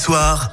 soir.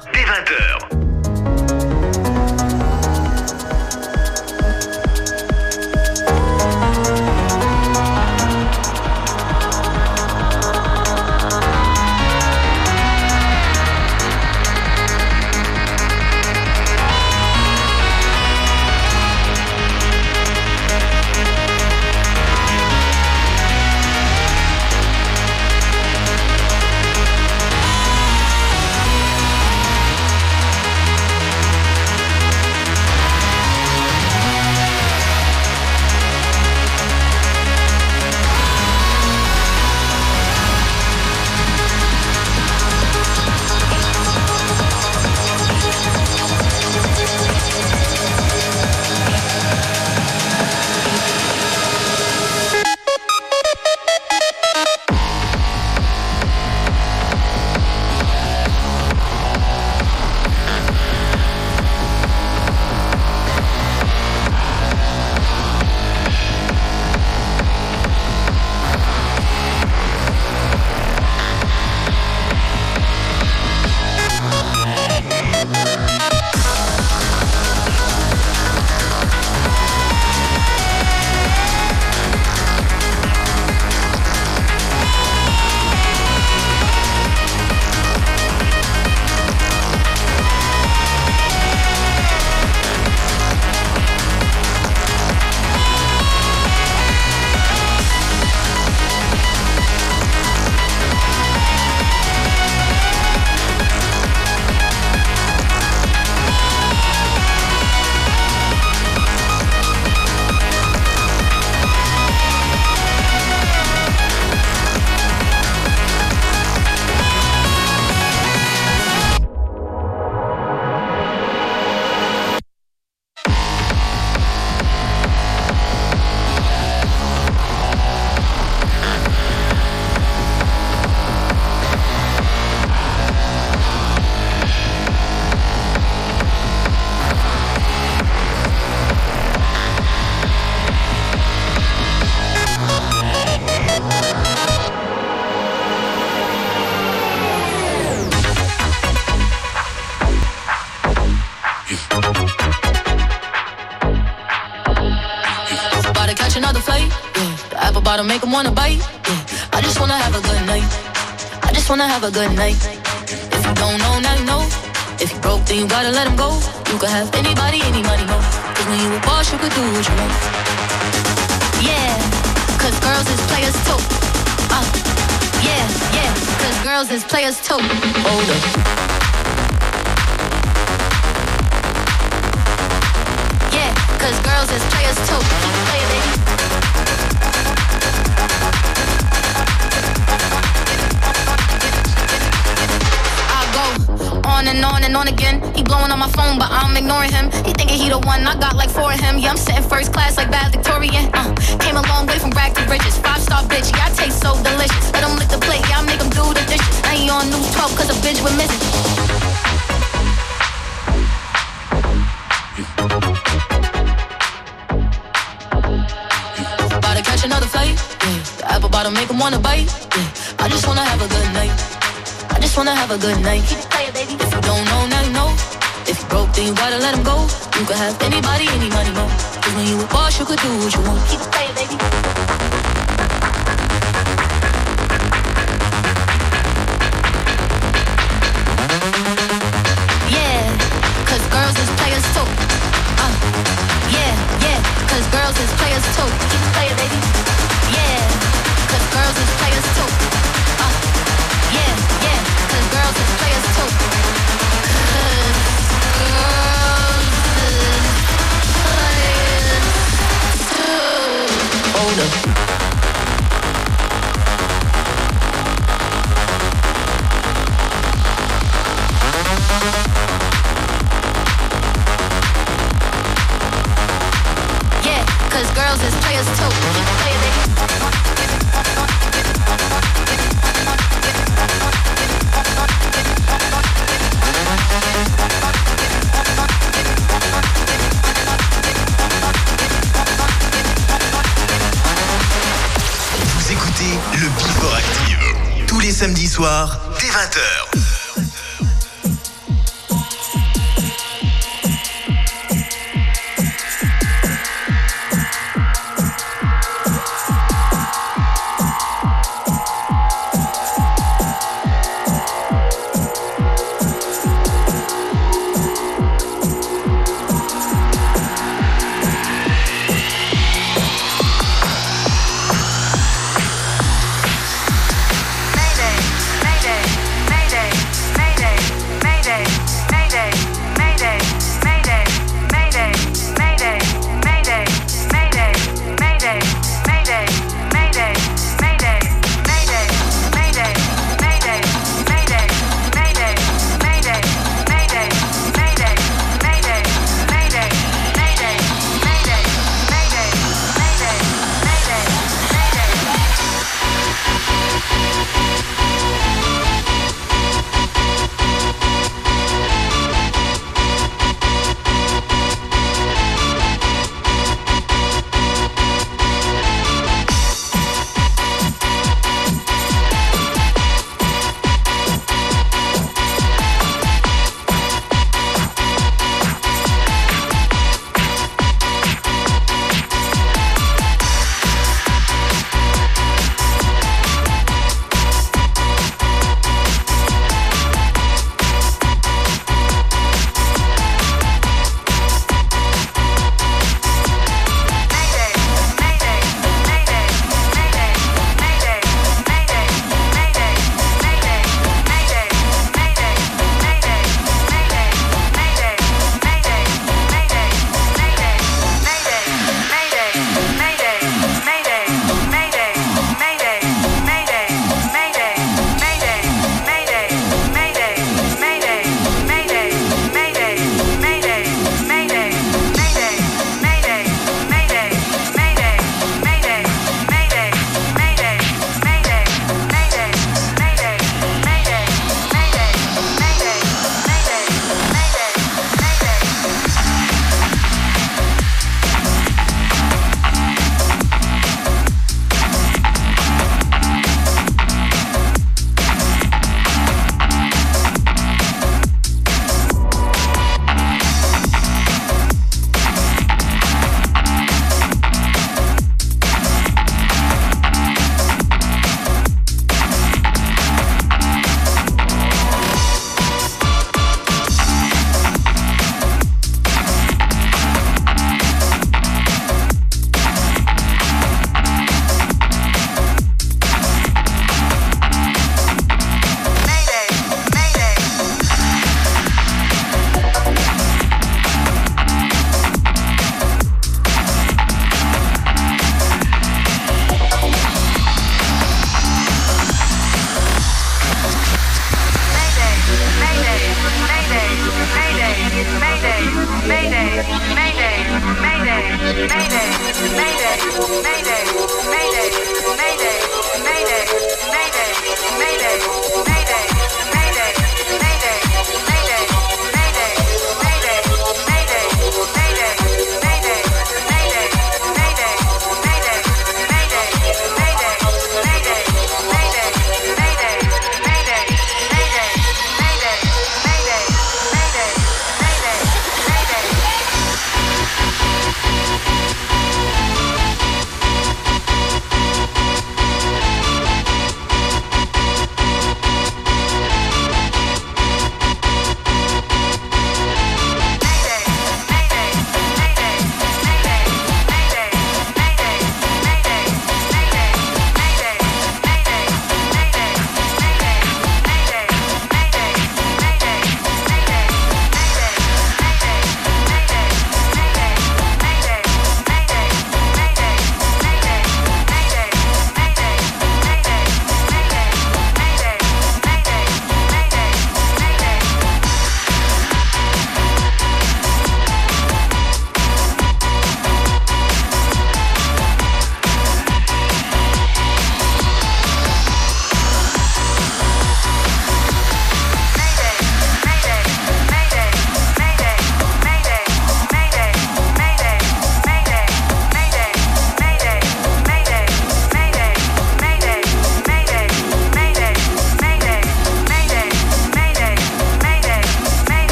good night. If you don't know, now you know. If you broke, then you gotta let him go. You could have anybody, any money, no. Cause when you a boss, you could do what you want. Yeah, cause girls is players too. Uh, yeah, yeah, cause girls is players too. soir, dès 20h.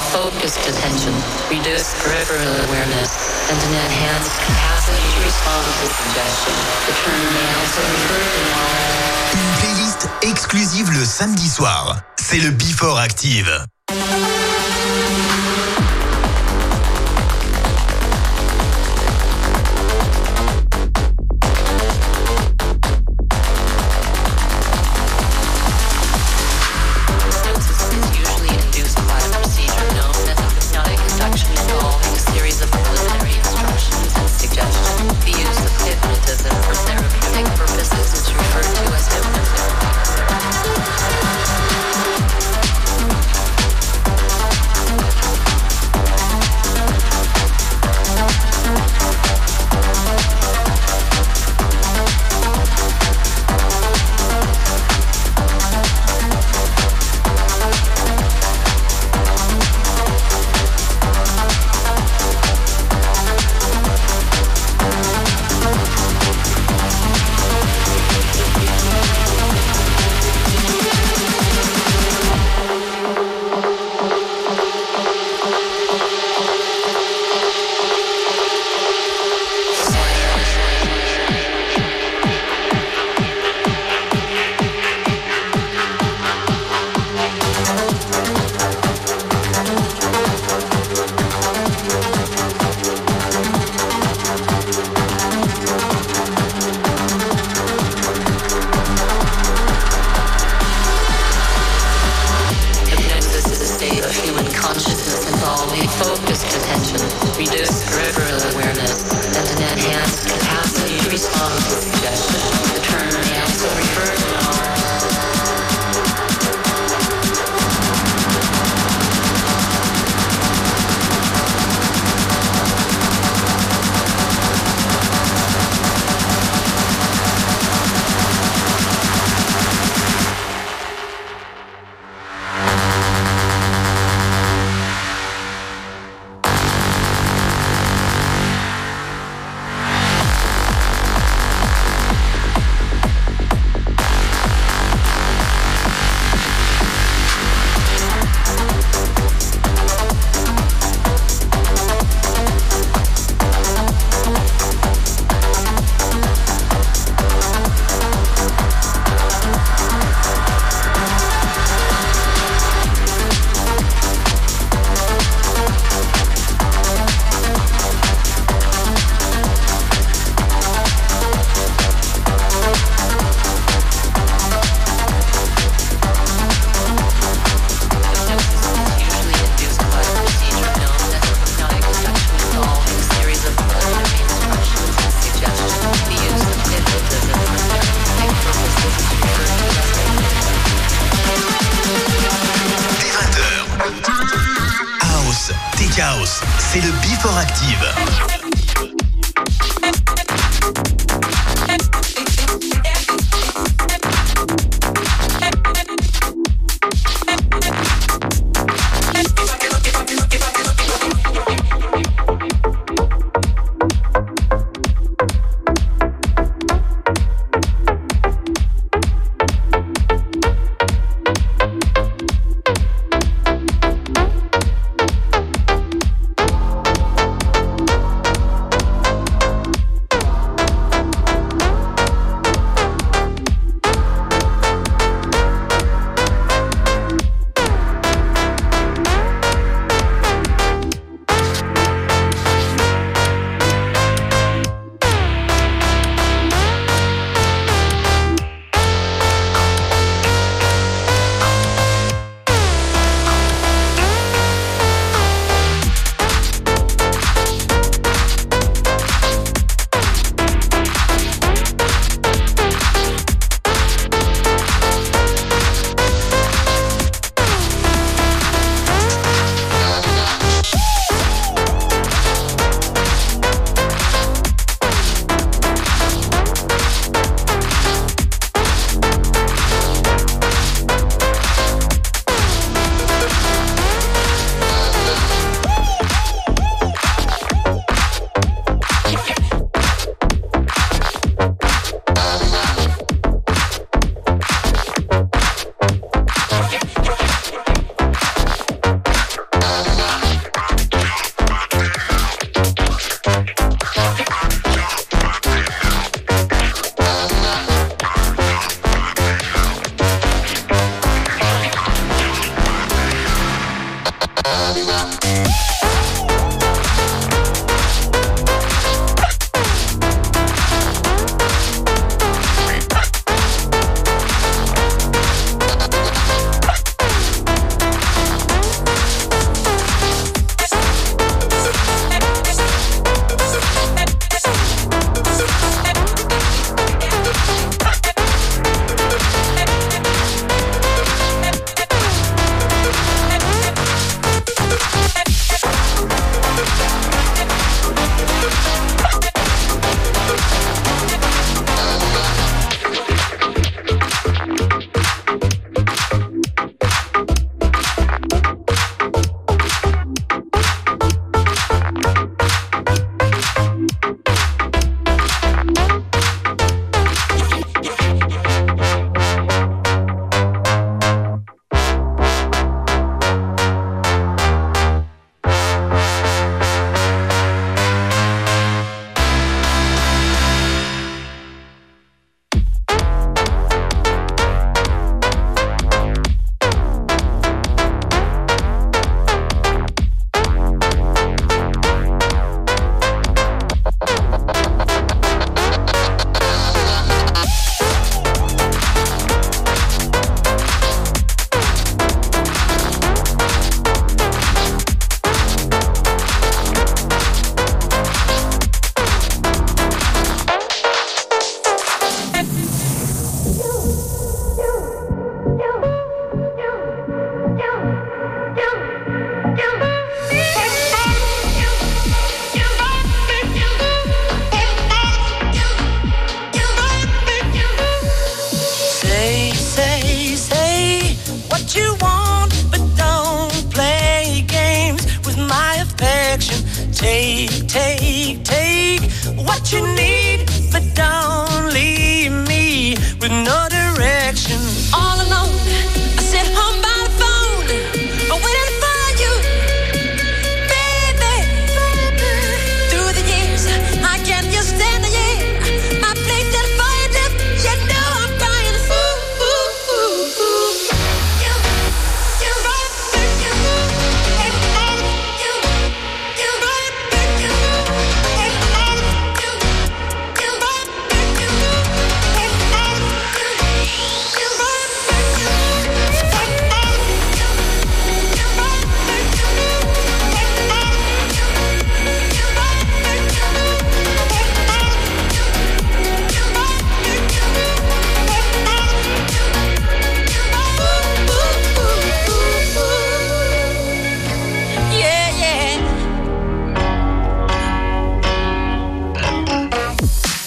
Focused attention. The term Une playlist exclusive le samedi soir. C'est le Before Active.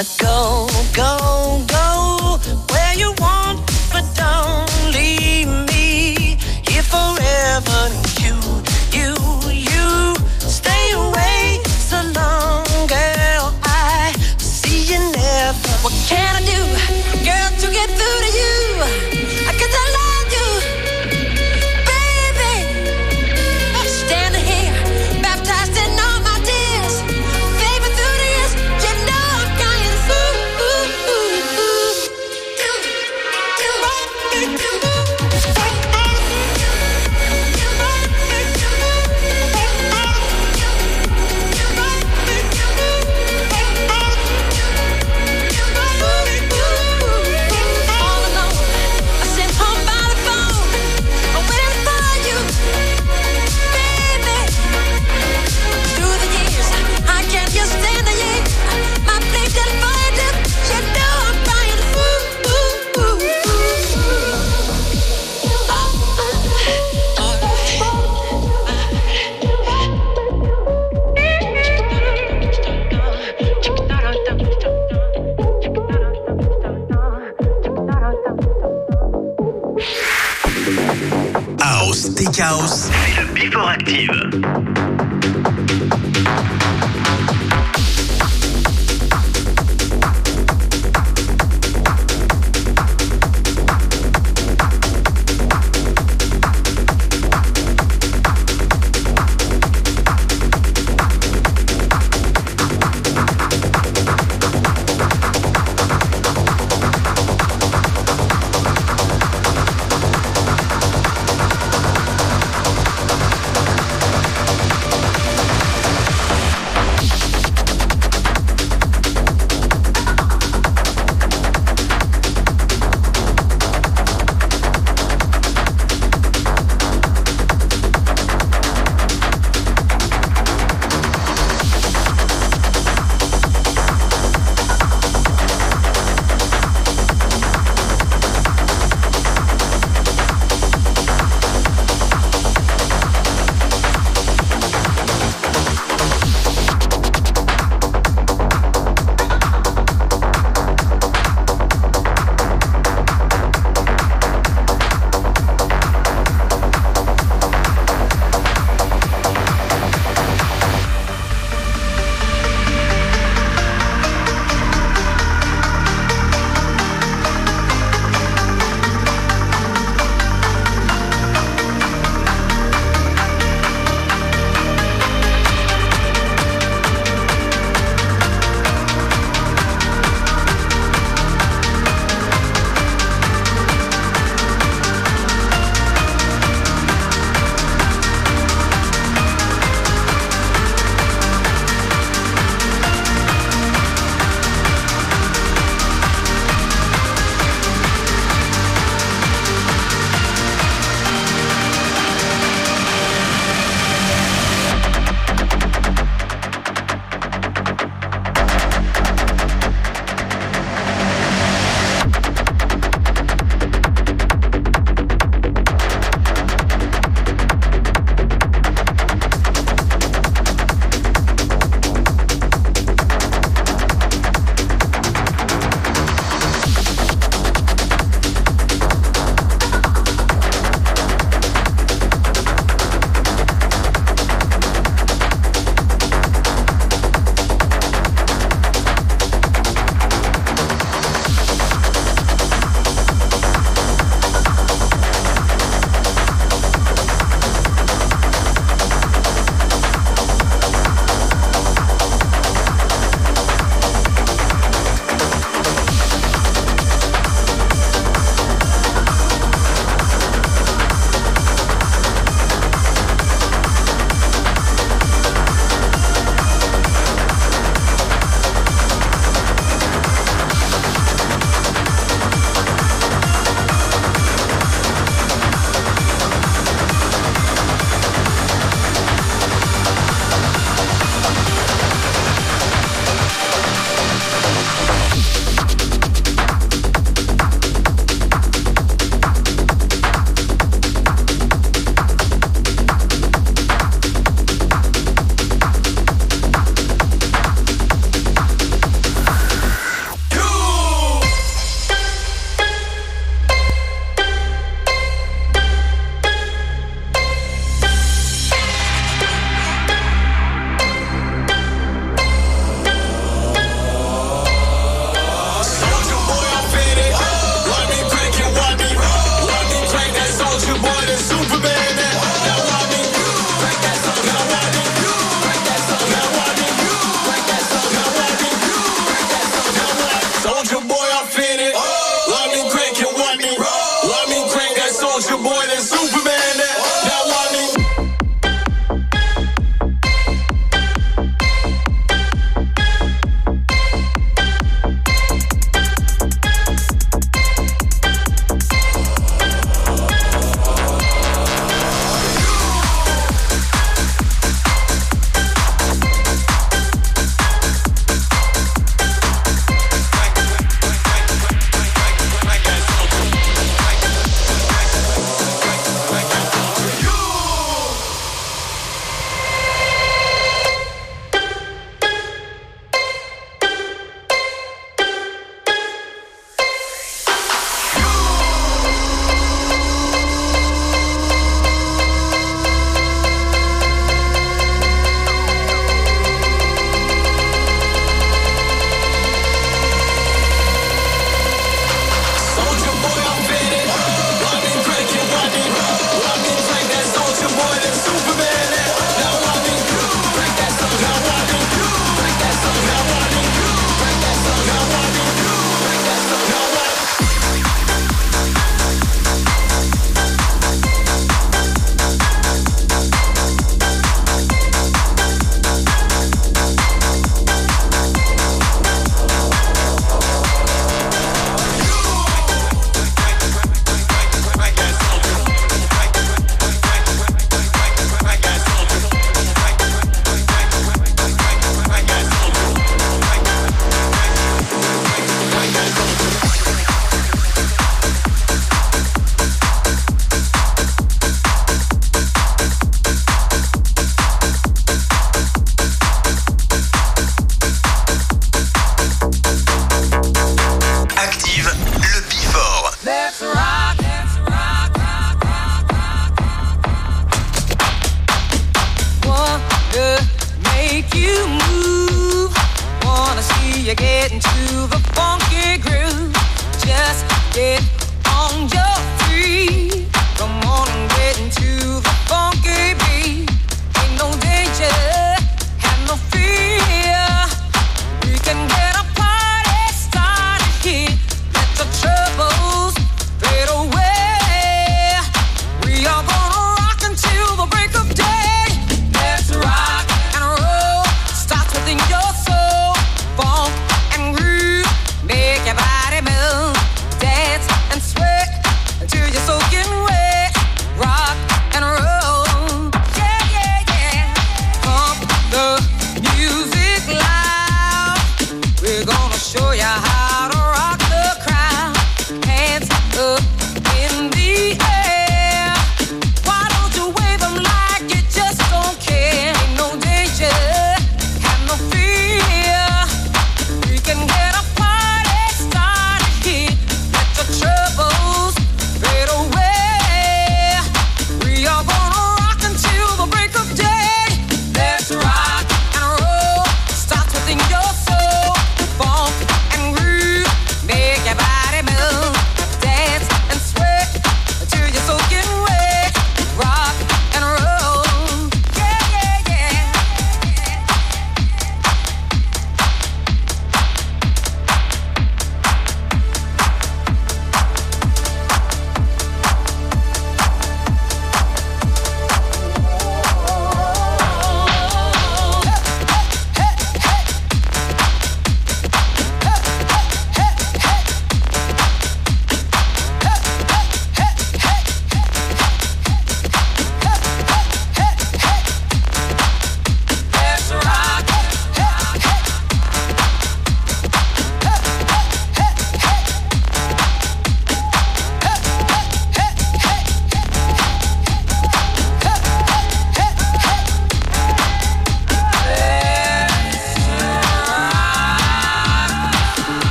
But go, go, go where you want. Even.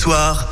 soir.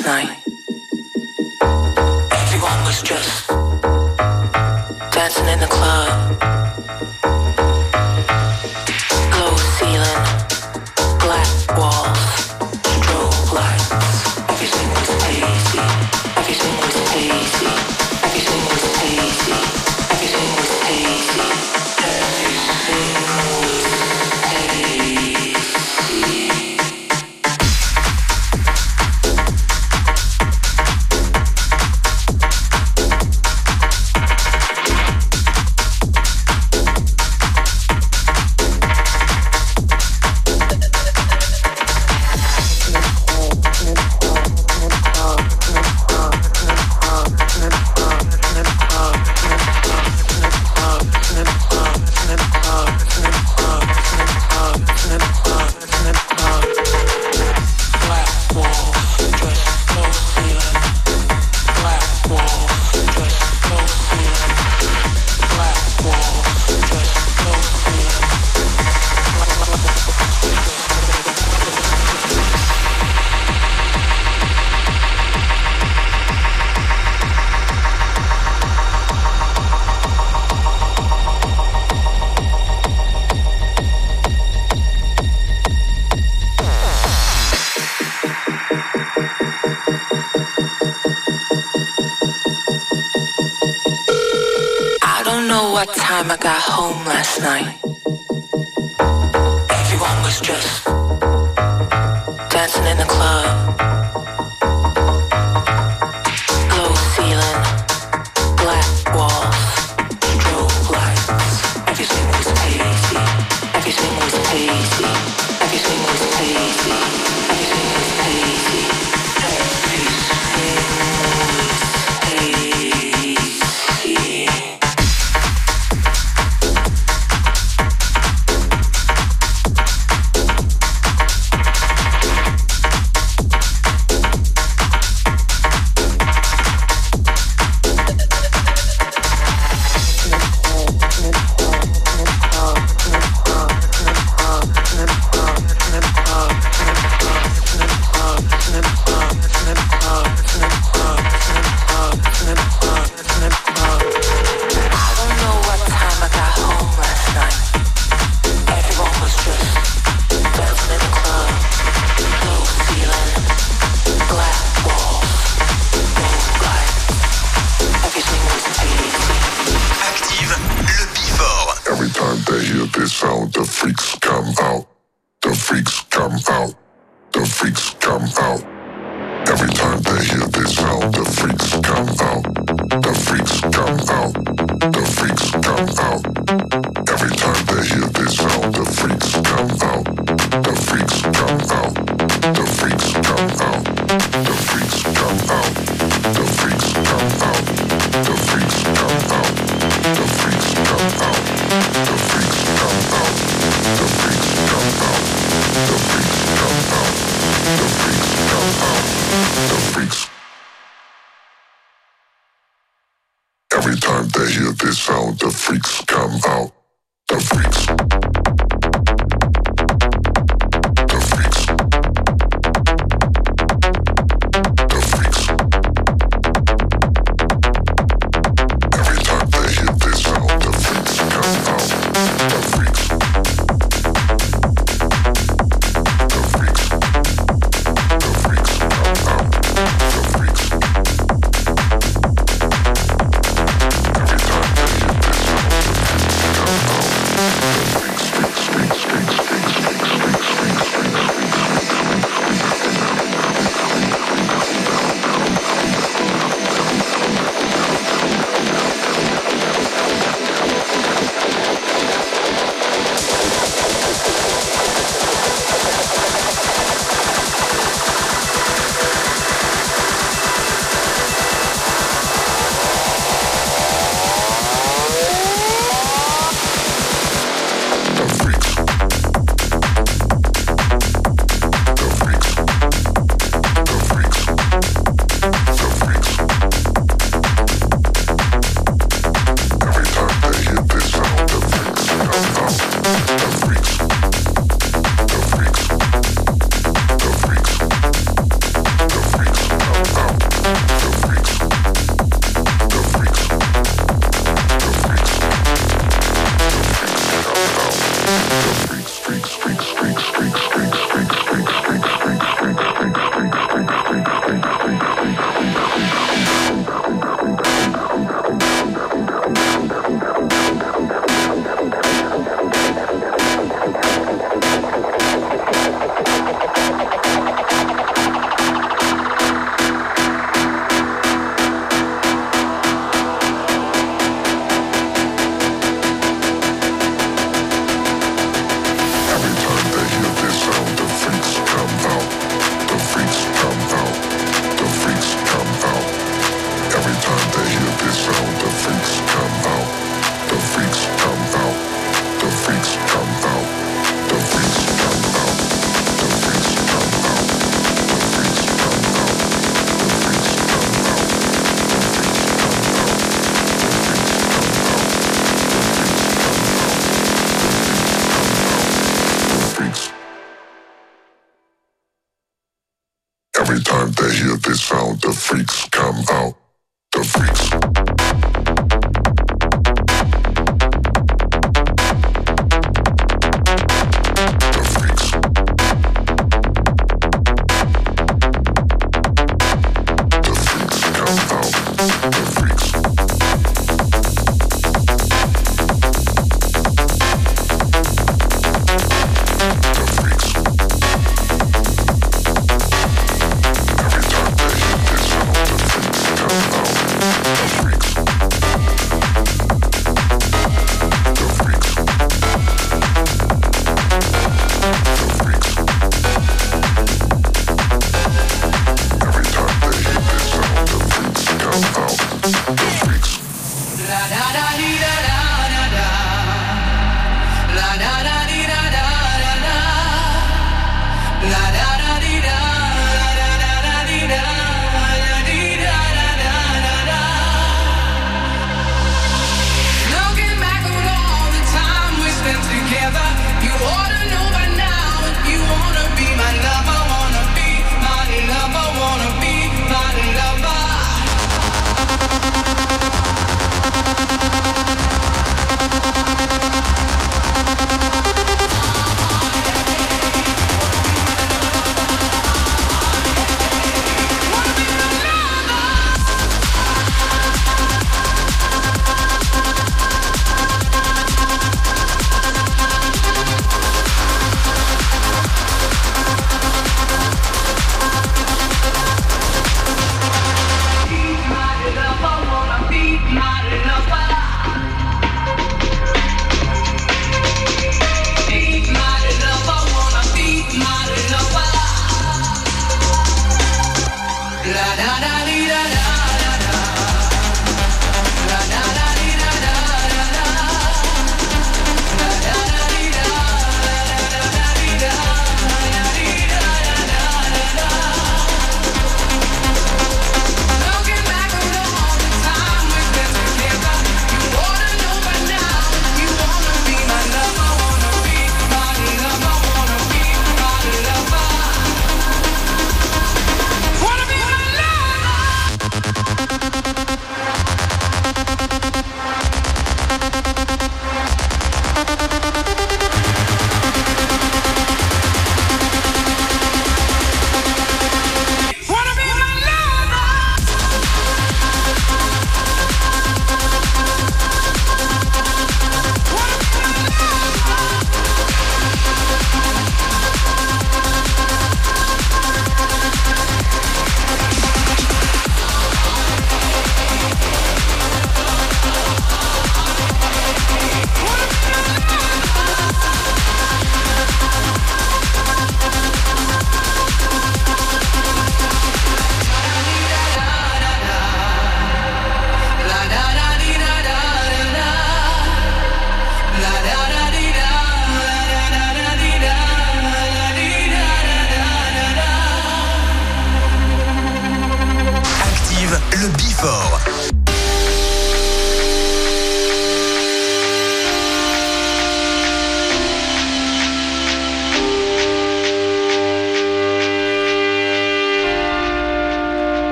last night.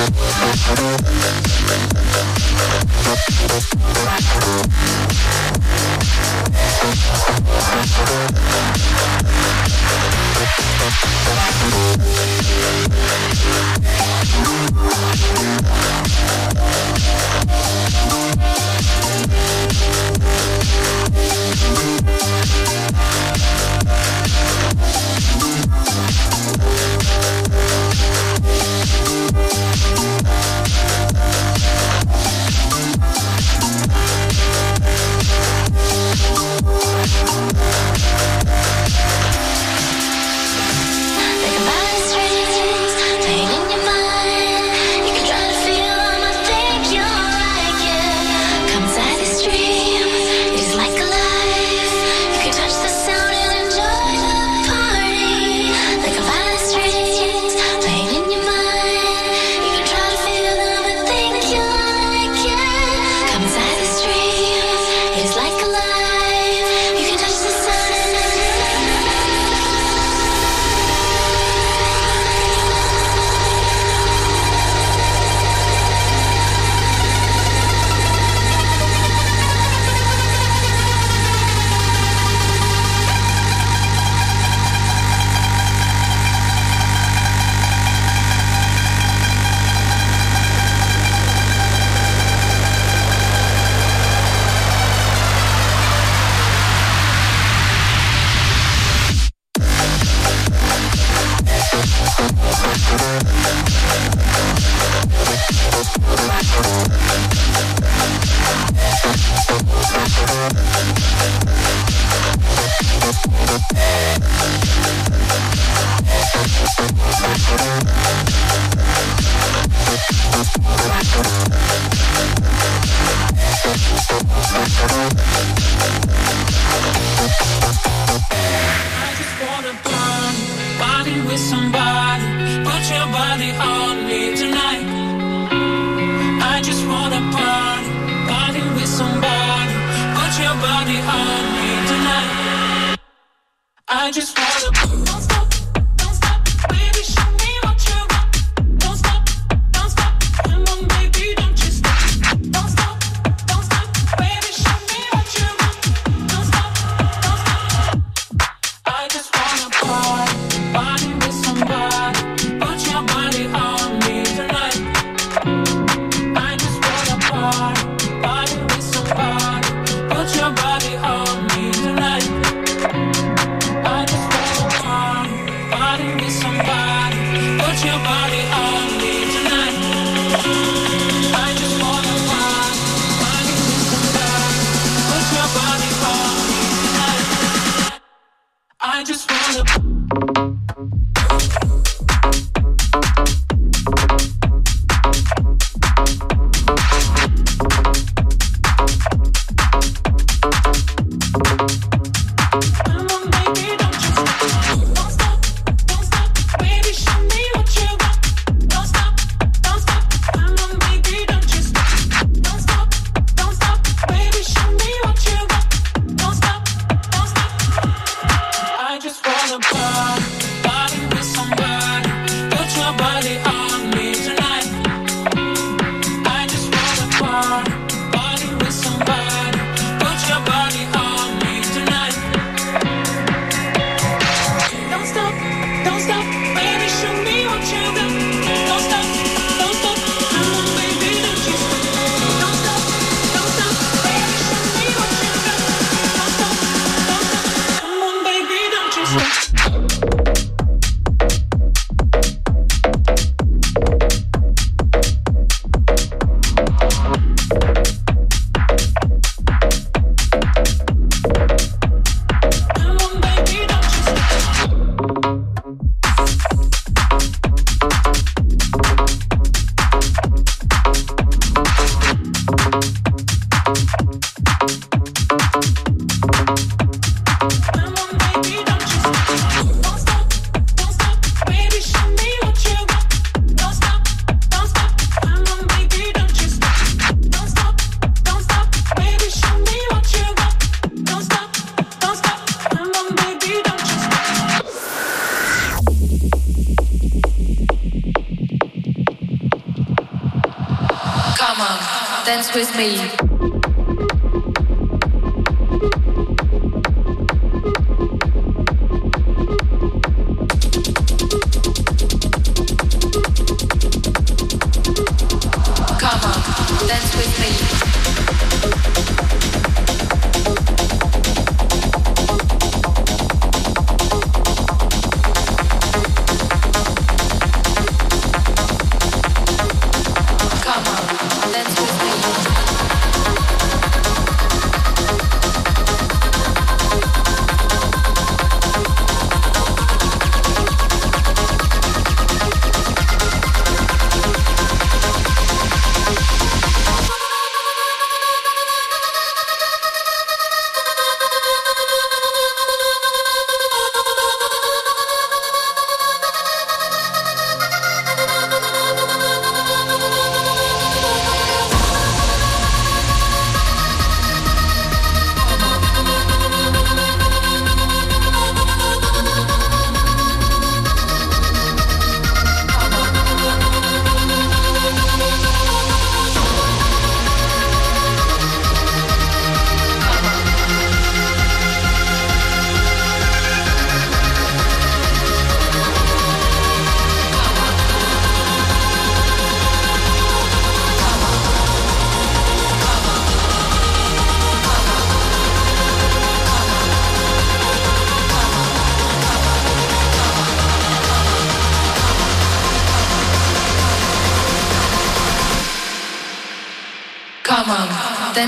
Thank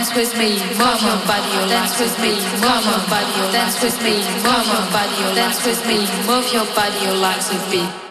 Dance with me, move your body, dance with me, move your body, dance with me, move your body, dance with me, move your body, your legs a beat.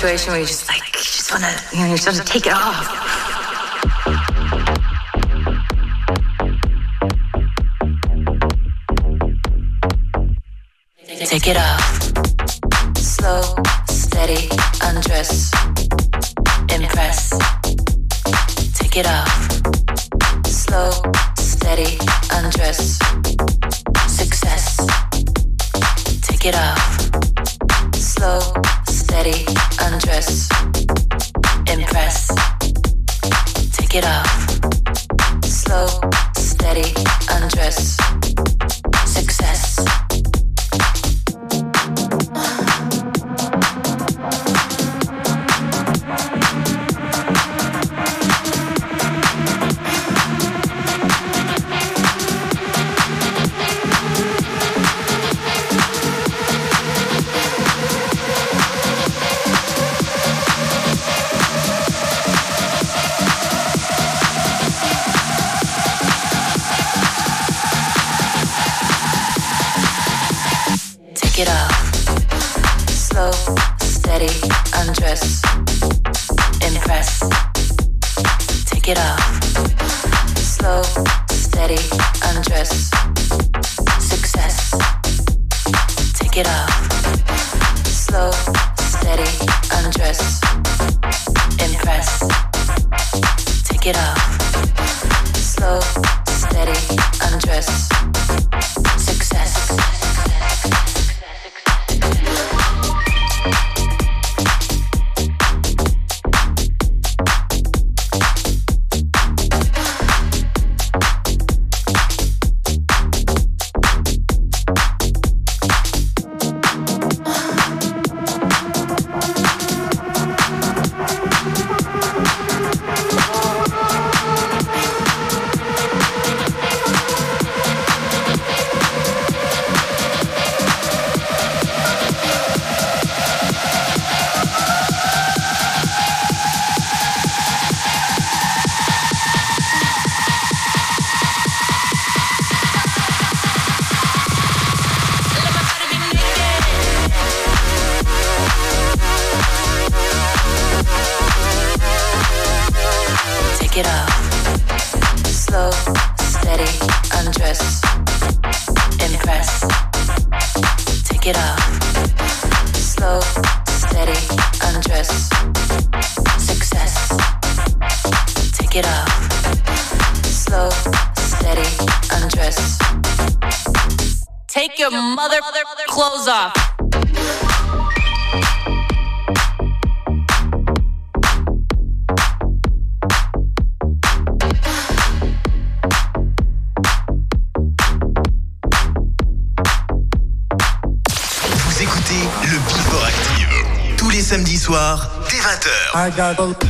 Situation where you just like, you just want to, you know, you're supposed to take it off. Take it off. Slow, steady, undress, impress. Take it off. Slow, steady, undress, success. Take it off. Slow, undress, impress, take it off, I got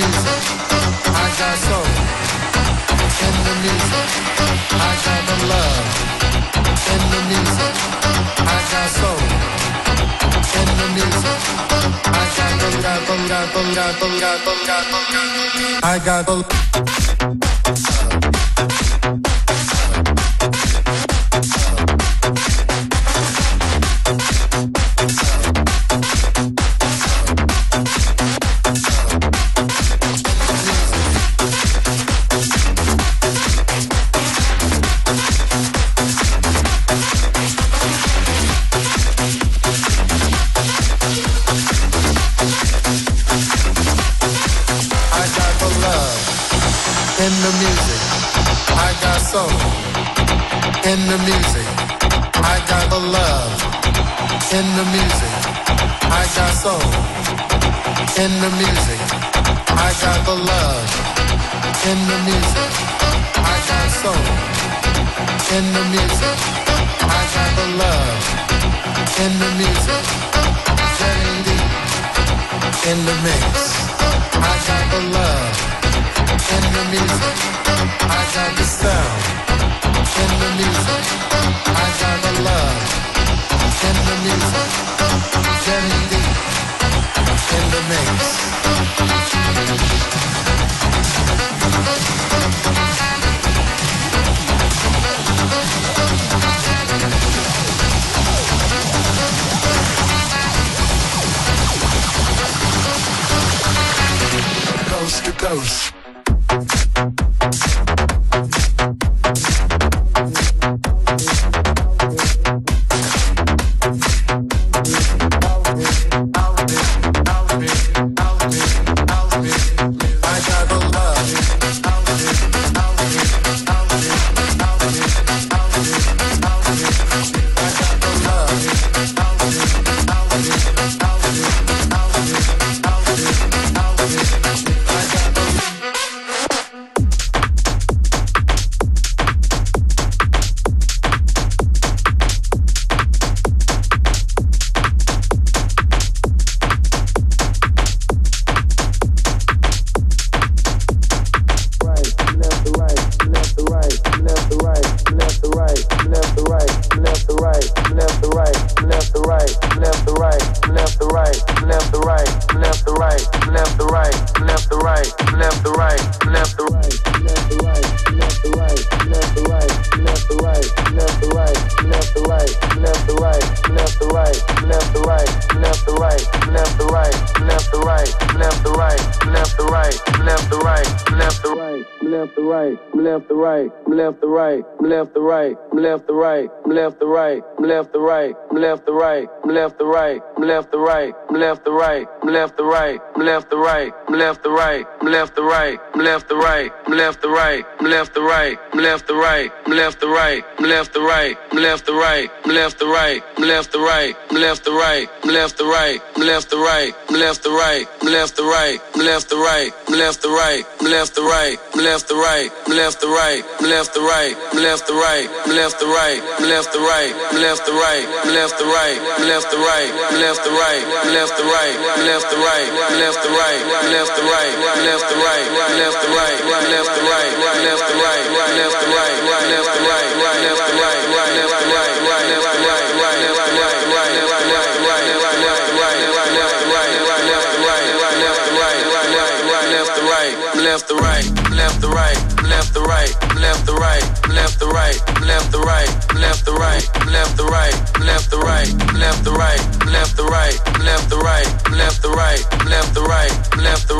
music, I got soul. In the I got the love. In the I got soul. In the I got the, I got the, I got the, I got the, I got the. Left to right, I'm left to right, I'm left to right, I'm left to right, I'm left to right, I'm left to right, I'm left to right, I'm left to right, I'm left to right, I'm left to right, I'm left to right, I'm left to right, I'm left to right, I'm left to right, I'm left to right, I'm left to right, I'm left to right, I'm left to right, I'm left to right, left to right, left to right, left to right, left to right, I'm left to right, I'm left to right, I'm left to right, I'm left to right, I'm left to right, I'm left to right, I'm left to right, I'm left to right, I'm left to right, I'm left to right, I'm left to right, I'm left to right, I'm left to right, I'm left to right, I'm left to right, I'm left to right, I'm left to right, I'm left to right, I'm left to right, left to right, I'm left to right, left to right, left to right, left left to right, left to right, left to right, left to right, left to right, left to right,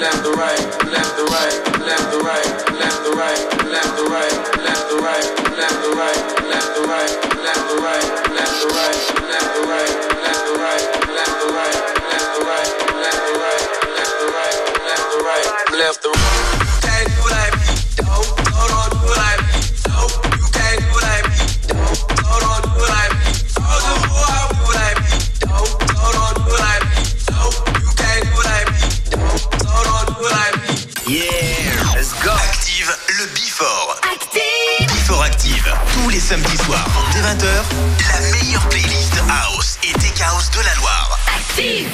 left the right, left the right, left to right, left the right, left the right, left to right, left the right, left to right, left the right, left to right, left the right, left to right, left the right, left to right, left to right, left the right, left the right, left the right, Samedis soirs, dès 20h, la meilleure playlist house et tech house de la Loire. Active.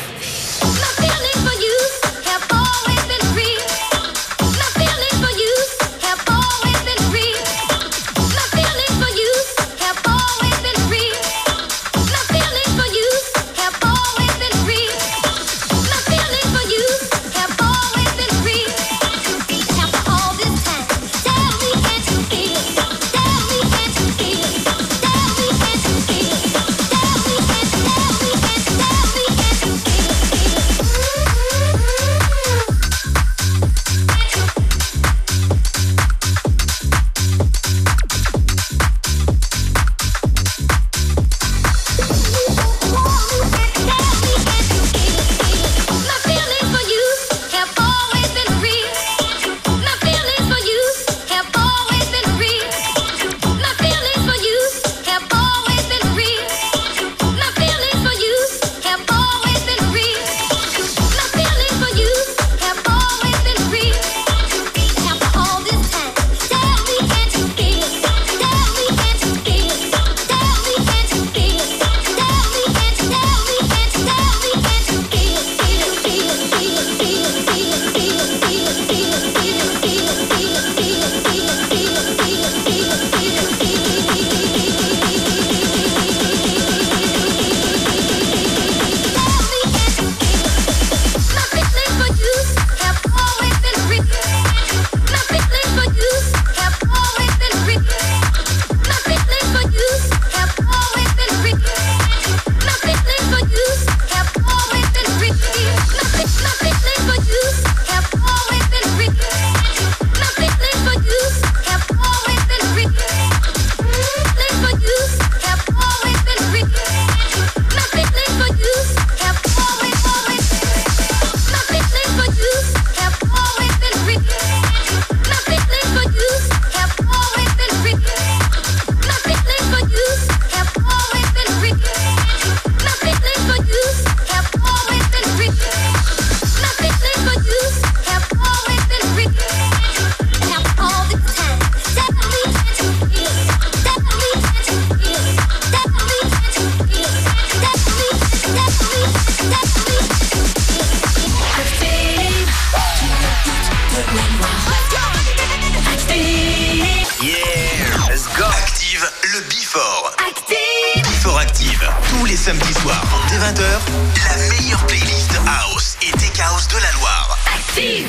le Before. Active Before Active. Tous les samedis soirs, dès 20h, la meilleure playlist House et Tech House de la Loire. Active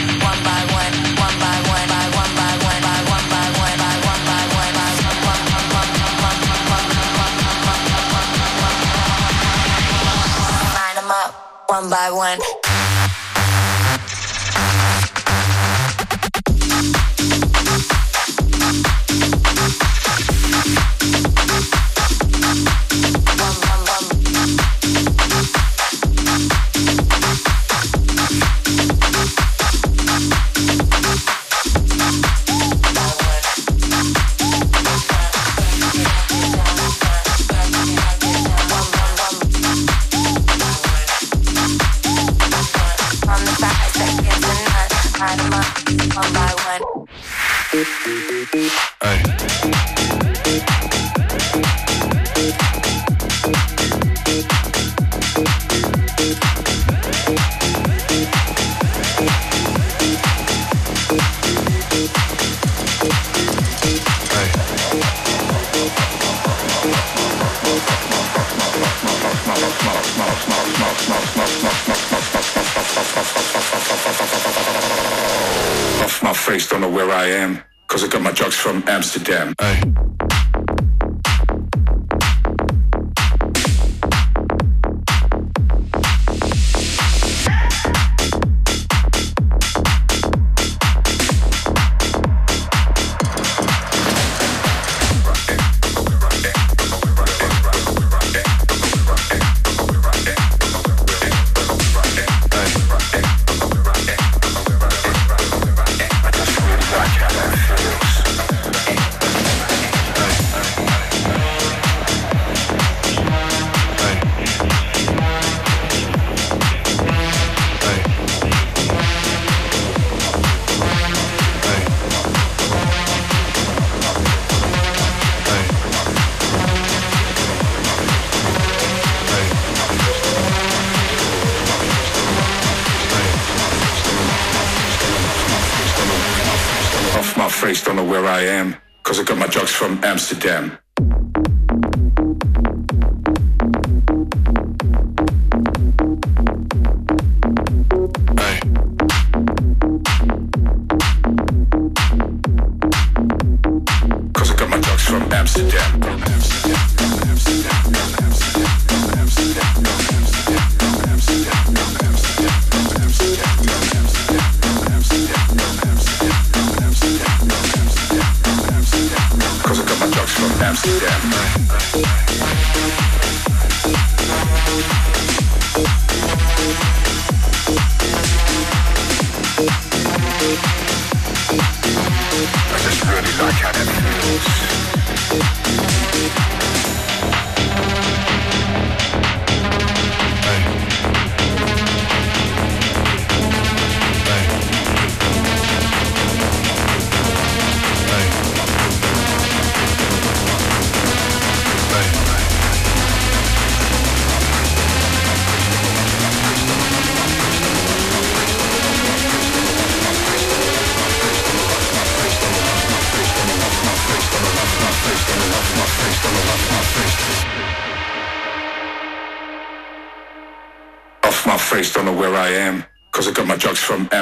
one by one.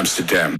Amsterdam.